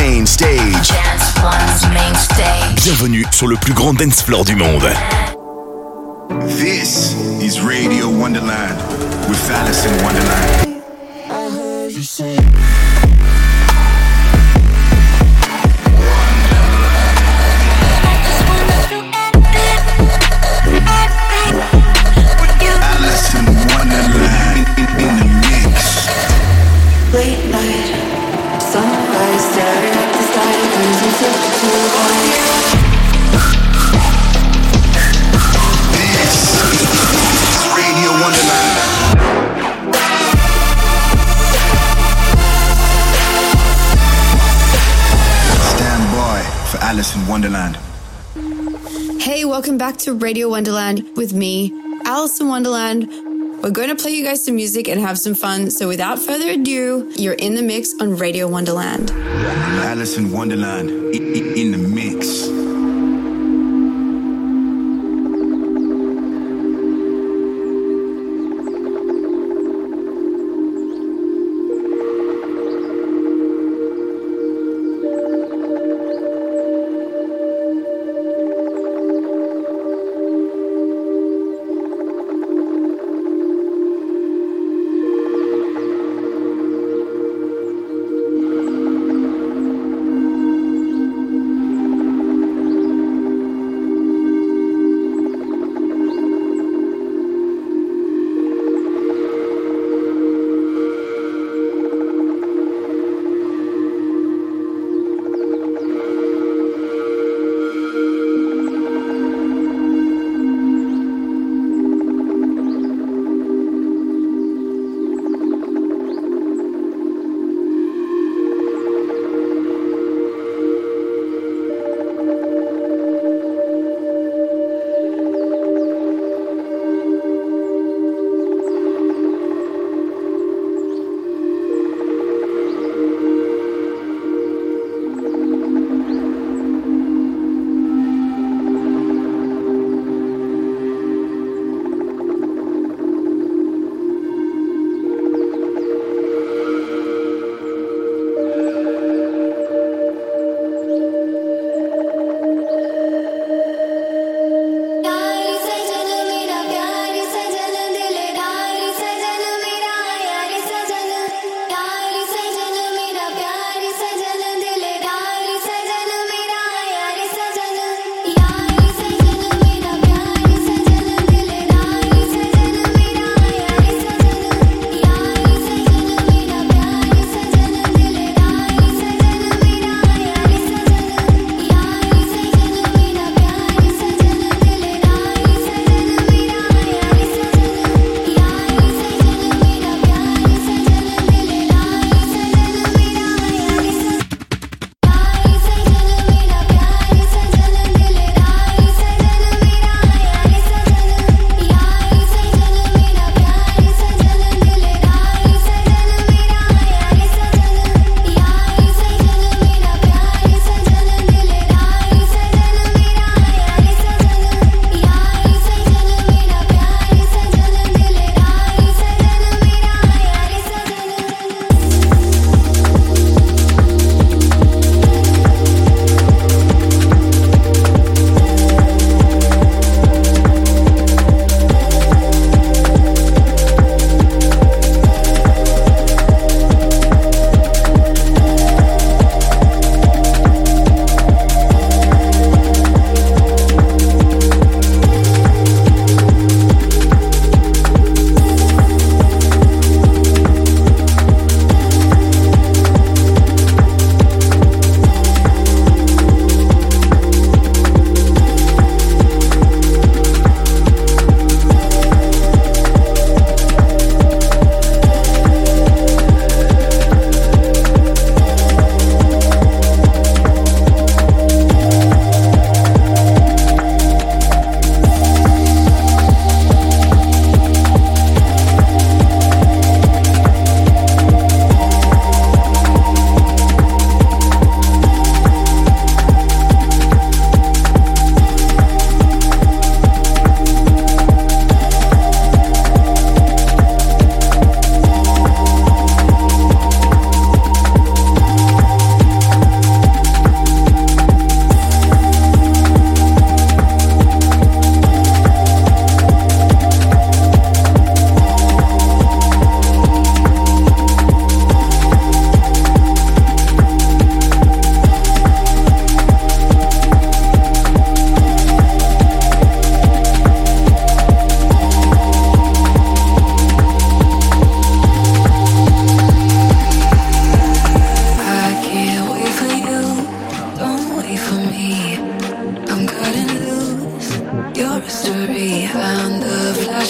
main stage. Dance One's main stage. Bienvenue sur le plus grand dance floor du monde. This is Radio Wonderland with Alice in Wonderland. Alice Alison Wonderland. Hey, welcome back to Radio Wonderland with me, Alison Wonderland. We're going to play you guys some music and have some fun. So without further ado, you're in the mix on Radio Wonderland. Alison Wonderland in, the mix.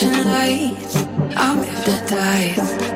flashing lights. I'm hypnotized.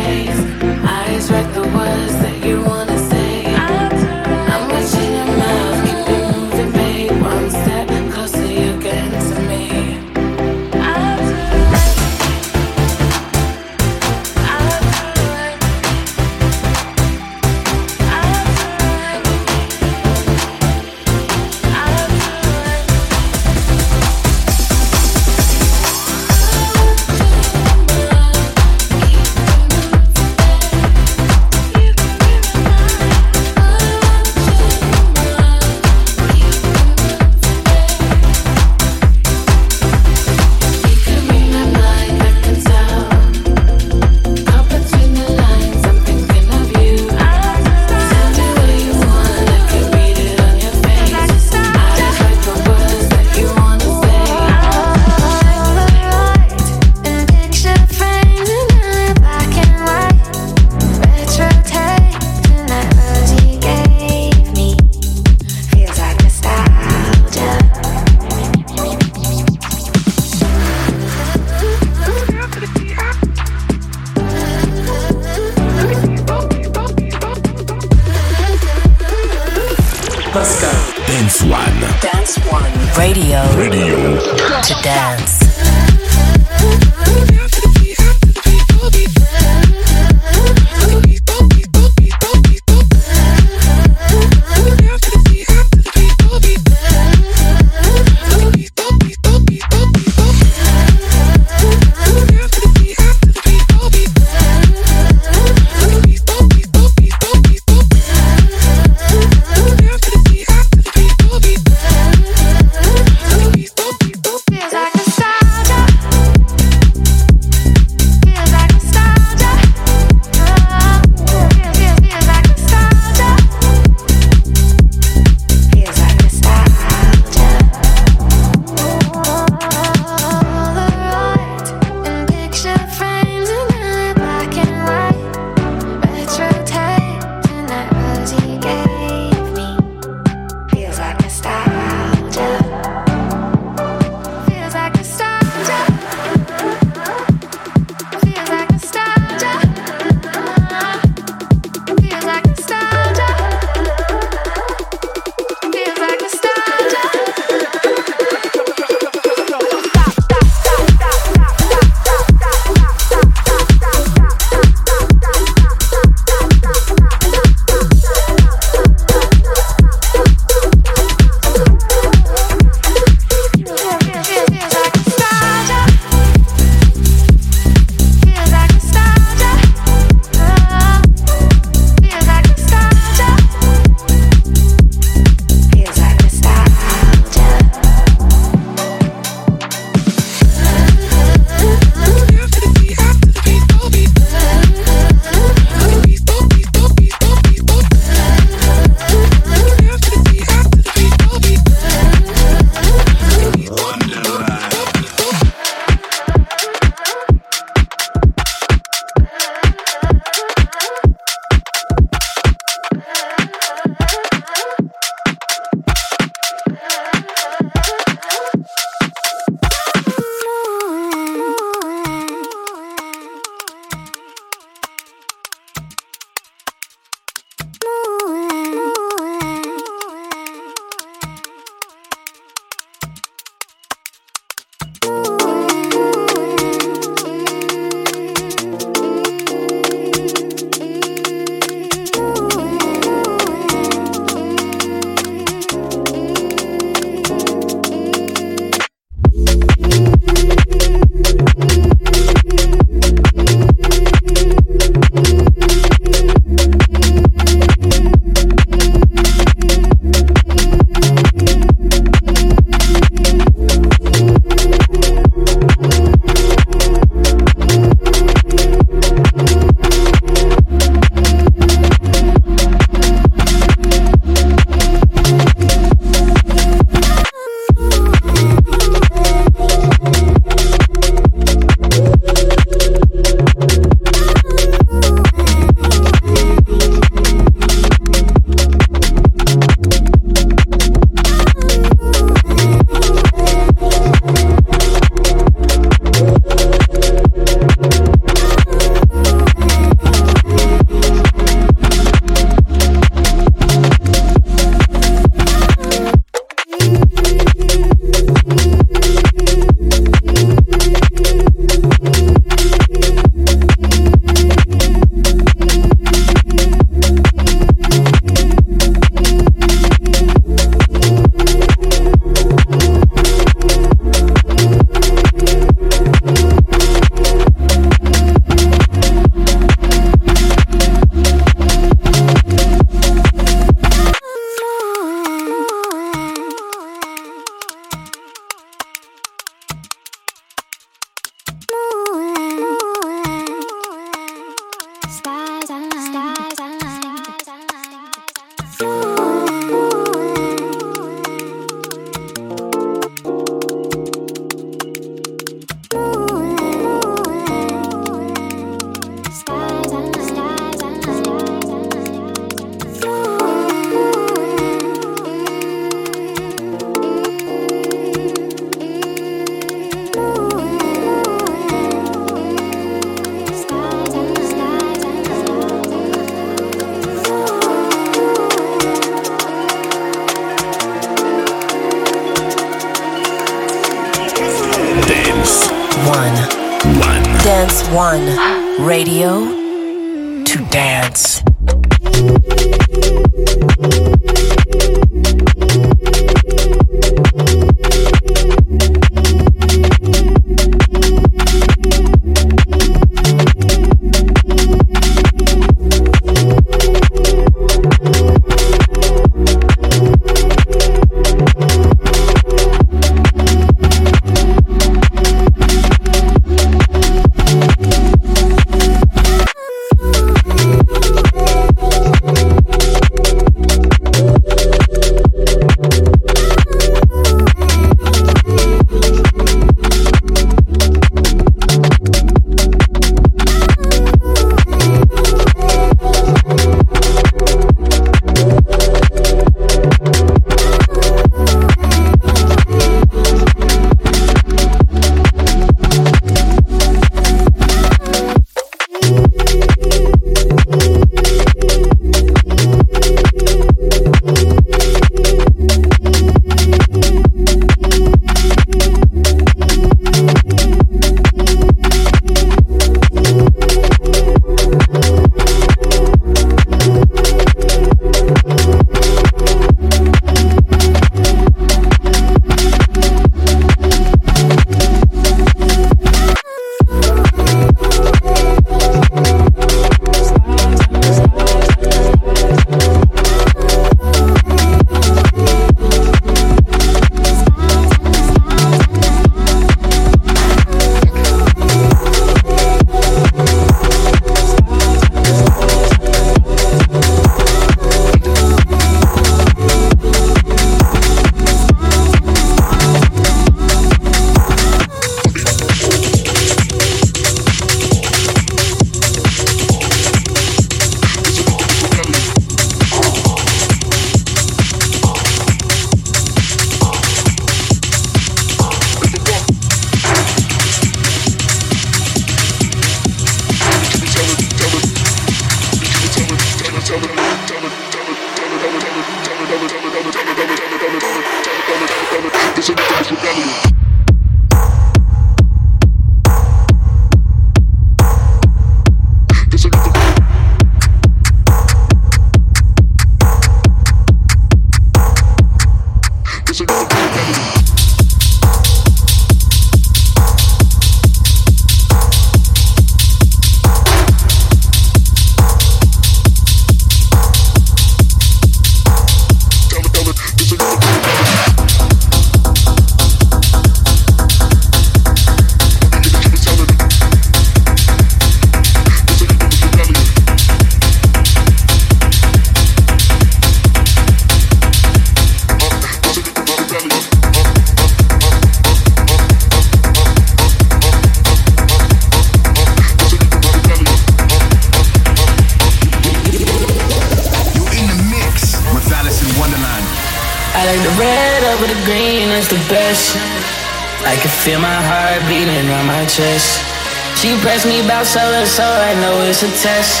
So and so, I know it's a test.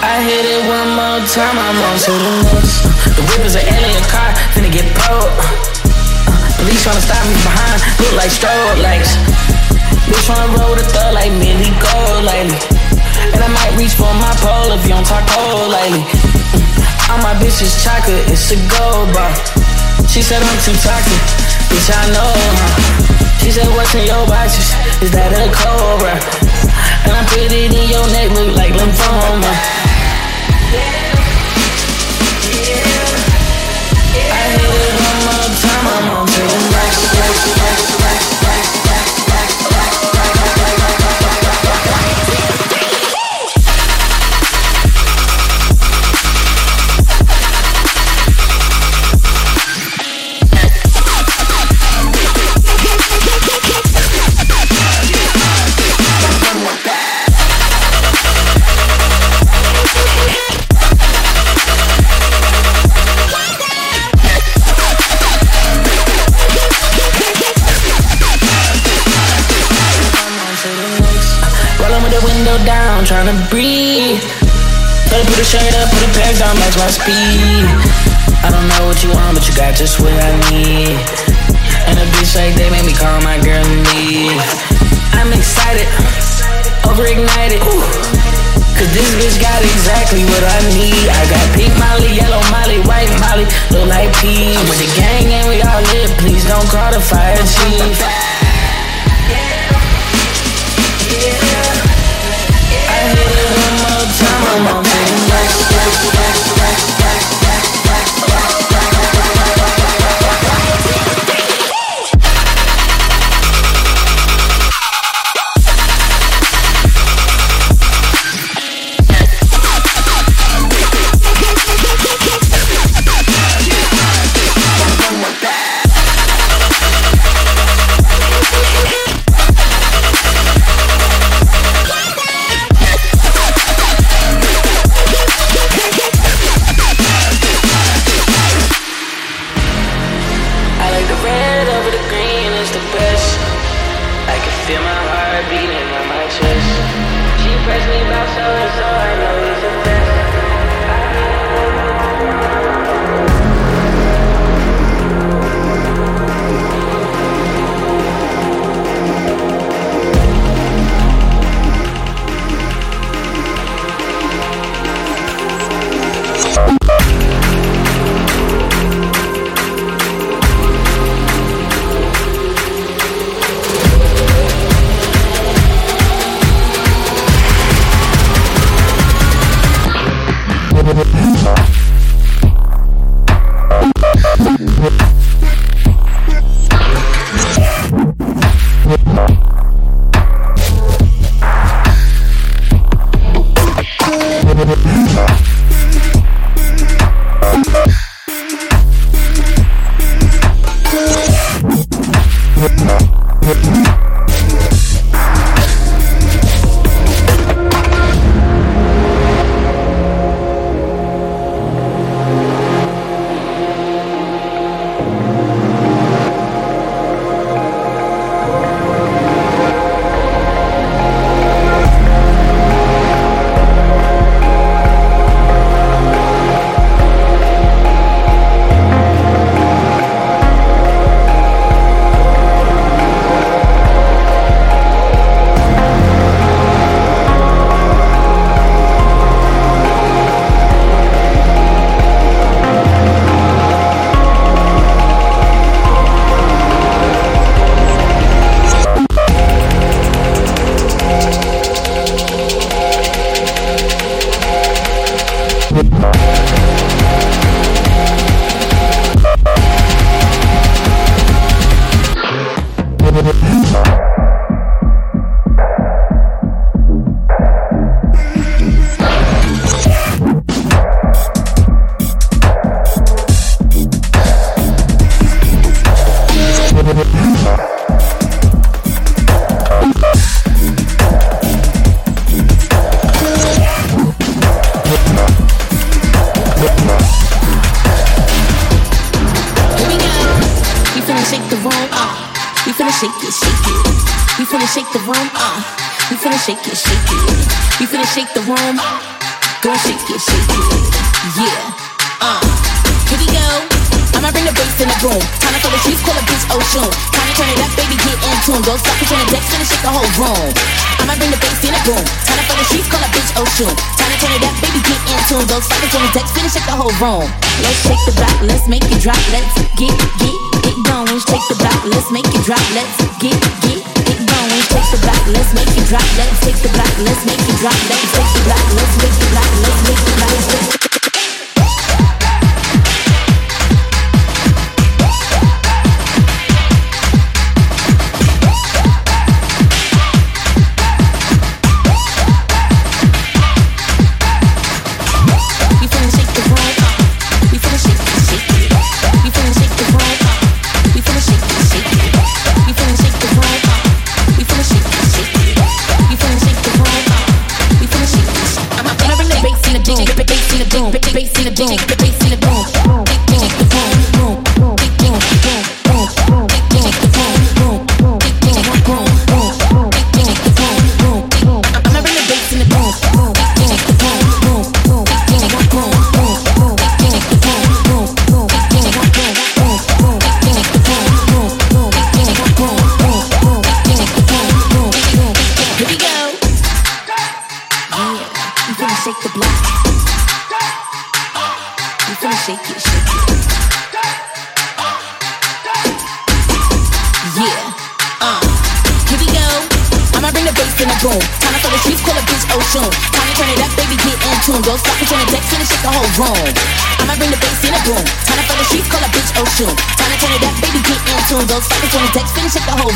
I hit it one more time, I'm on to the next. The whip is an alien car, finna get pulled. Uh, police tryna stop me behind, look like strobe lights. Bitch tryna roll the thug like Millie Gold lately. And I might reach for my pole if you don't talk cold lately. Mm, all my bitches chocolate, it's a gold bar. She said I'm too toxic, bitch I know. She said what's in your boxes? Is that a cobra? And I put it in your neck, look like lymphoma. tune. Time to turn it up, baby, get in tune. Those suckers on the text, finish up the whole room. Let's shake the block, let's make it drop, let's get, get, get going. Shake the block, let's make it drop, let's get, get, get going. Shake the block, let's make it drop, let's take the block, let's make it drop, let's take the block, let's make it drop, let's make it drop, let's make it drop.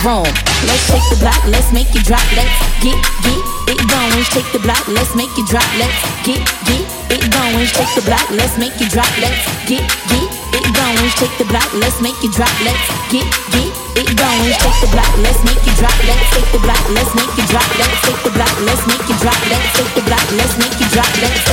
Rome. Let's shake the block, let's make it drop, let's get, get it going. Shake the block, let's make it drop, let's get, get it going. Shake the block, let's make it drop, let's get, get it going. Shake the block, let's make it drop, let's get, get it going. Shake the block, let's make it drop, let's take the block, let's make it drop, let's take the block, let's make it drop, let's take the block, let's make it drop, let's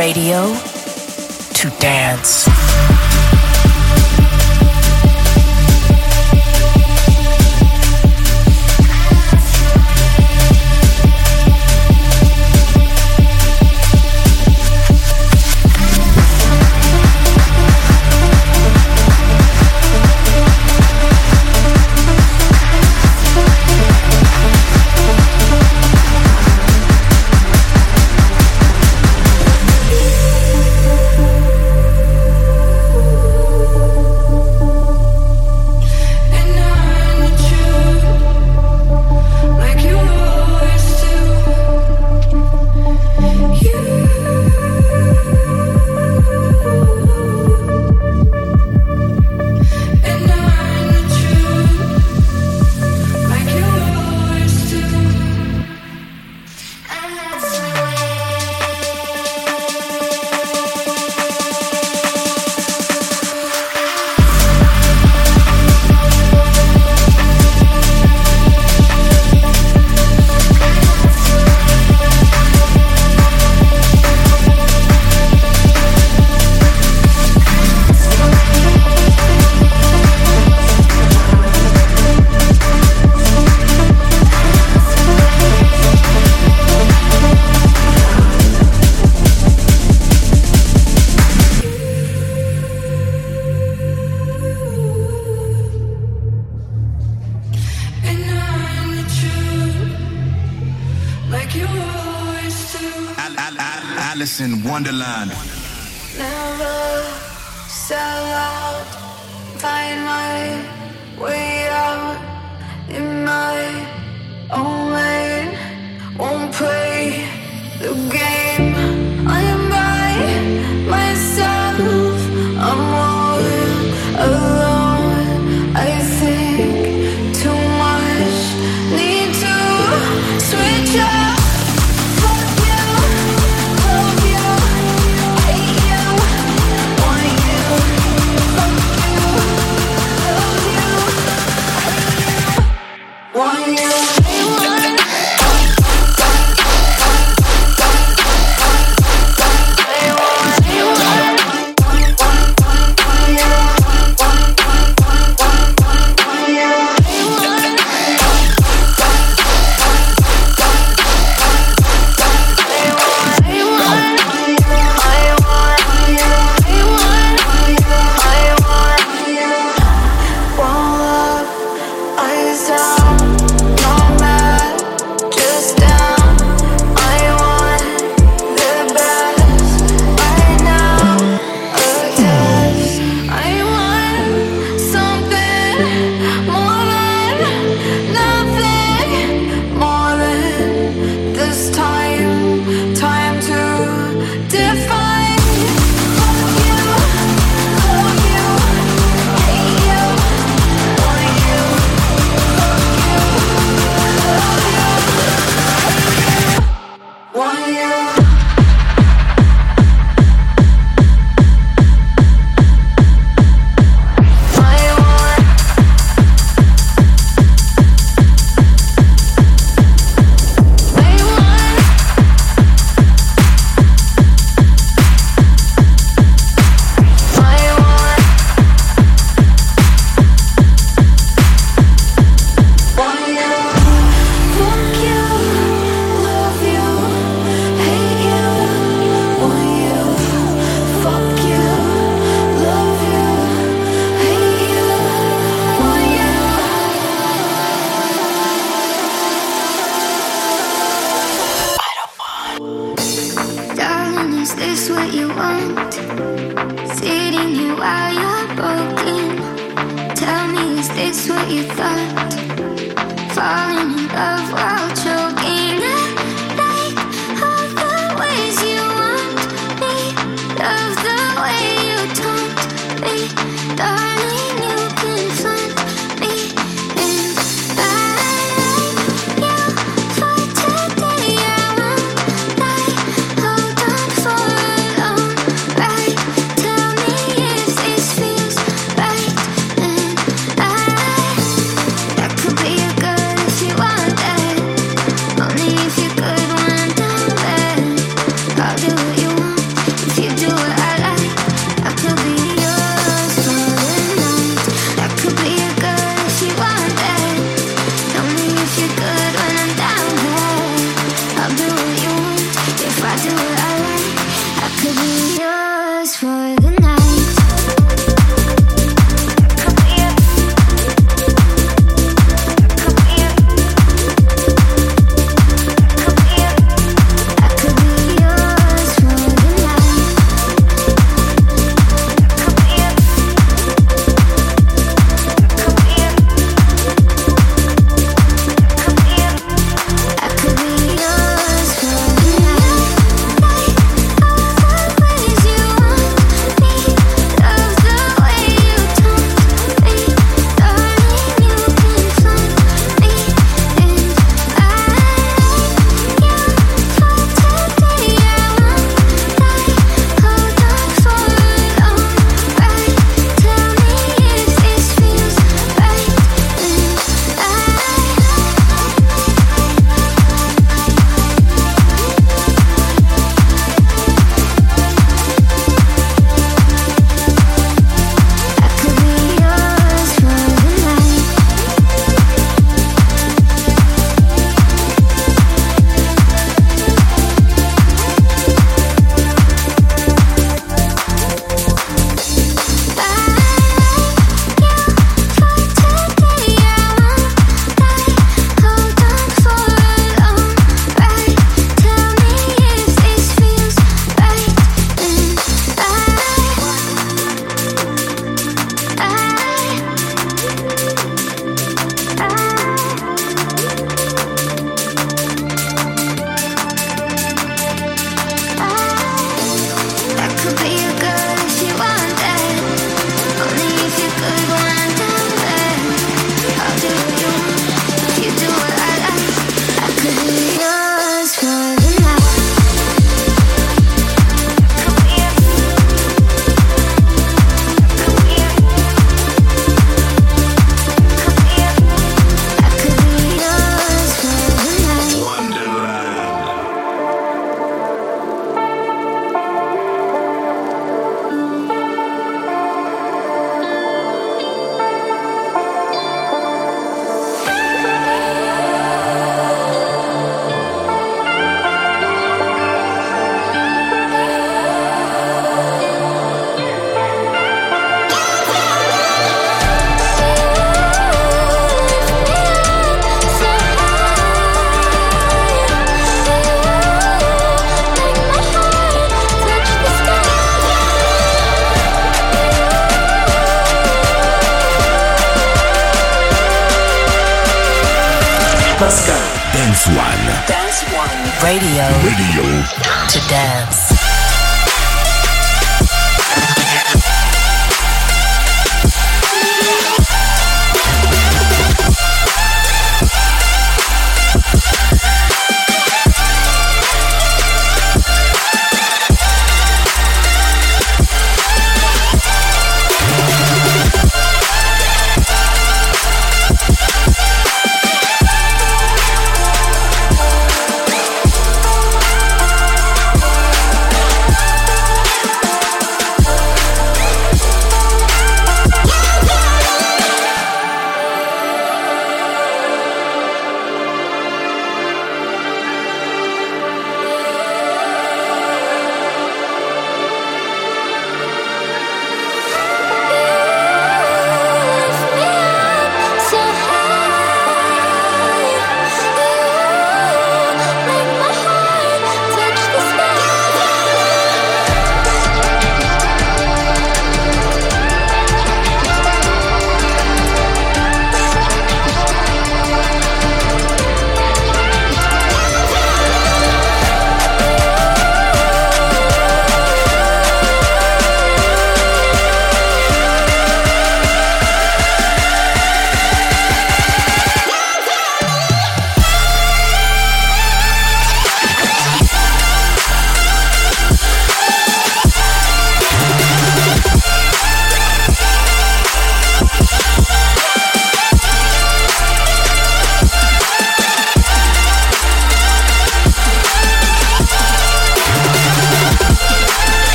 Radio to dance.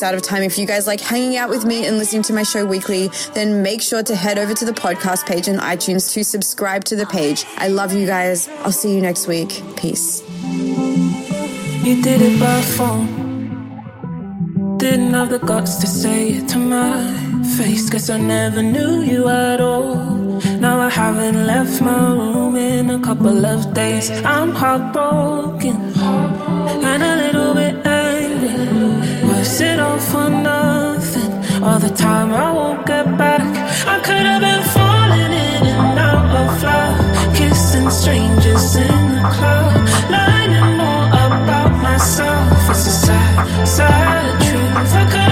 Almost out of time. If you guys like hanging out with me and listening to my show weekly, then make sure to head over to the podcast page on iTunes to subscribe to the page. I love you guys. I'll see you next week. Peace. You did it by phone. Didn't have the guts to say it to my face. I never knew you at all. Now I haven't left my room in a couple of days. I'm heartbroken and a little bit is it all for nothing? All the time I won't get back. I could have been falling in and out of love, kissing strangers in the club, learning more about myself. It's a sad, sad truth. I could